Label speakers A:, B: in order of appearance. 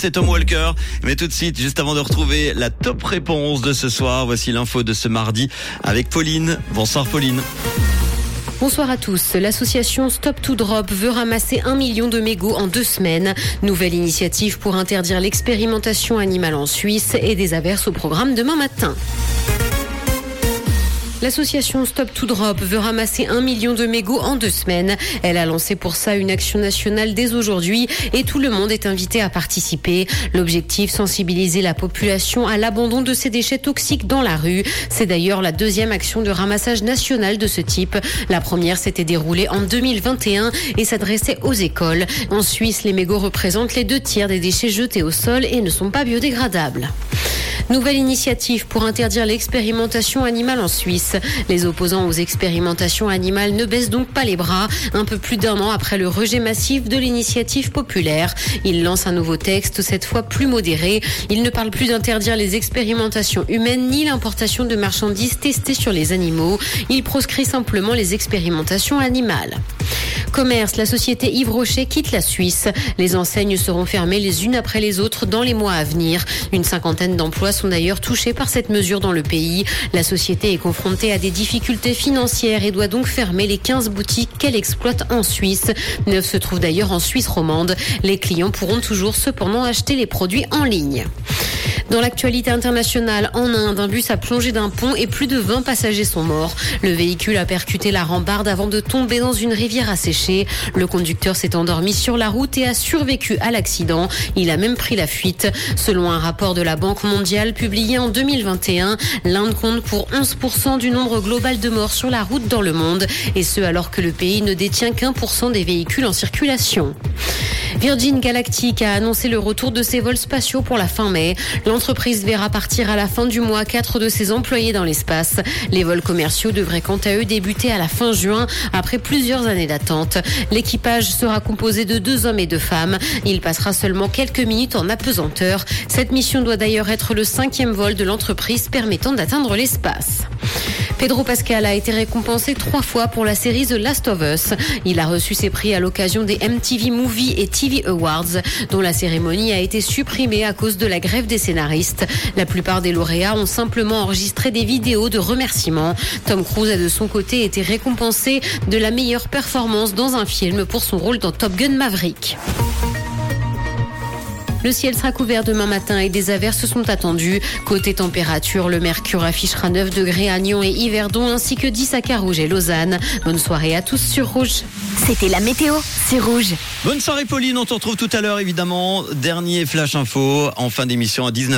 A: C'est Tom Walker, mais tout de suite, juste avant de retrouver la top réponse de ce soir, voici l'info de ce mardi avec Pauline. Bonsoir Pauline.
B: Bonsoir à tous. L'association Stop to Drop veut ramasser un million de mégots en deux semaines. Nouvelle initiative pour interdire l'expérimentation animale en Suisse et des averses au programme demain matin. L'association Stop to Drop veut ramasser un million de mégots en deux semaines. Elle a lancé pour ça une action nationale dès aujourd'hui et tout le monde est invité à participer. L'objectif, sensibiliser la population à l'abandon de ces déchets toxiques dans la rue. C'est d'ailleurs la deuxième action de ramassage national de ce type. La première s'était déroulée en 2021 et s'adressait aux écoles. En Suisse, les mégots représentent les deux tiers des déchets jetés au sol et ne sont pas biodégradables. Nouvelle initiative pour interdire l'expérimentation animale en Suisse. Les opposants aux expérimentations animales ne baissent donc pas les bras. Un peu plus d'un an après le rejet massif de l'initiative populaire, ils lancent un nouveau texte, cette fois plus modéré. Ils ne parlent plus d'interdire les expérimentations humaines ni l'importation de marchandises testées sur les animaux. Ils proscrit simplement les expérimentations animales. Commerce, la société Yves Rocher quitte la Suisse. Les enseignes seront fermées les unes après les autres dans les mois à venir. Une cinquantaine d'emplois sont d'ailleurs touchés par cette mesure dans le pays. La société est confrontée à des difficultés financières et doit donc fermer les 15 boutiques qu'elle exploite en Suisse. Neuf se trouvent d'ailleurs en Suisse romande. Les clients pourront toujours cependant acheter les produits en ligne. Dans l'actualité internationale, en Inde, un bus a plongé d'un pont et plus de 20 passagers sont morts. Le véhicule a percuté la rambarde avant de tomber dans une rivière asséchée. Le conducteur s'est endormi sur la route et a survécu à l'accident. Il a même pris la fuite. Selon un rapport de la Banque mondiale publié en 2021, l'Inde compte pour 11% du nombre global de morts sur la route dans le monde, et ce alors que le pays ne détient qu'un pour cent des véhicules en circulation. Virgin Galactic a annoncé le retour de ses vols spatiaux pour la fin mai. L'entreprise verra partir à la fin du mois quatre de ses employés dans l'espace. Les vols commerciaux devraient quant à eux débuter à la fin juin après plusieurs années d'attente. L'équipage sera composé de deux hommes et deux femmes. Il passera seulement quelques minutes en apesanteur. Cette mission doit d'ailleurs être le cinquième vol de l'entreprise permettant d'atteindre l'espace. Pedro Pascal a été récompensé trois fois pour la série The Last of Us. Il a reçu ses prix à l'occasion des MTV Movie et TV Awards, dont la cérémonie a été supprimée à cause de la grève des scénaristes. La plupart des lauréats ont simplement enregistré des vidéos de remerciements. Tom Cruise a de son côté été récompensé de la meilleure performance dans un film pour son rôle dans Top Gun Maverick. Le ciel sera couvert demain matin et des averses sont attendues. Côté température, le mercure affichera 9 degrés à Nyon et Yverdon ainsi que 10 à Carouge et Lausanne. Bonne soirée à tous sur Rouge.
C: C'était la météo, c'est Rouge.
A: Bonne soirée Pauline, on te retrouve tout à l'heure évidemment. Dernier flash info en fin d'émission à 19h.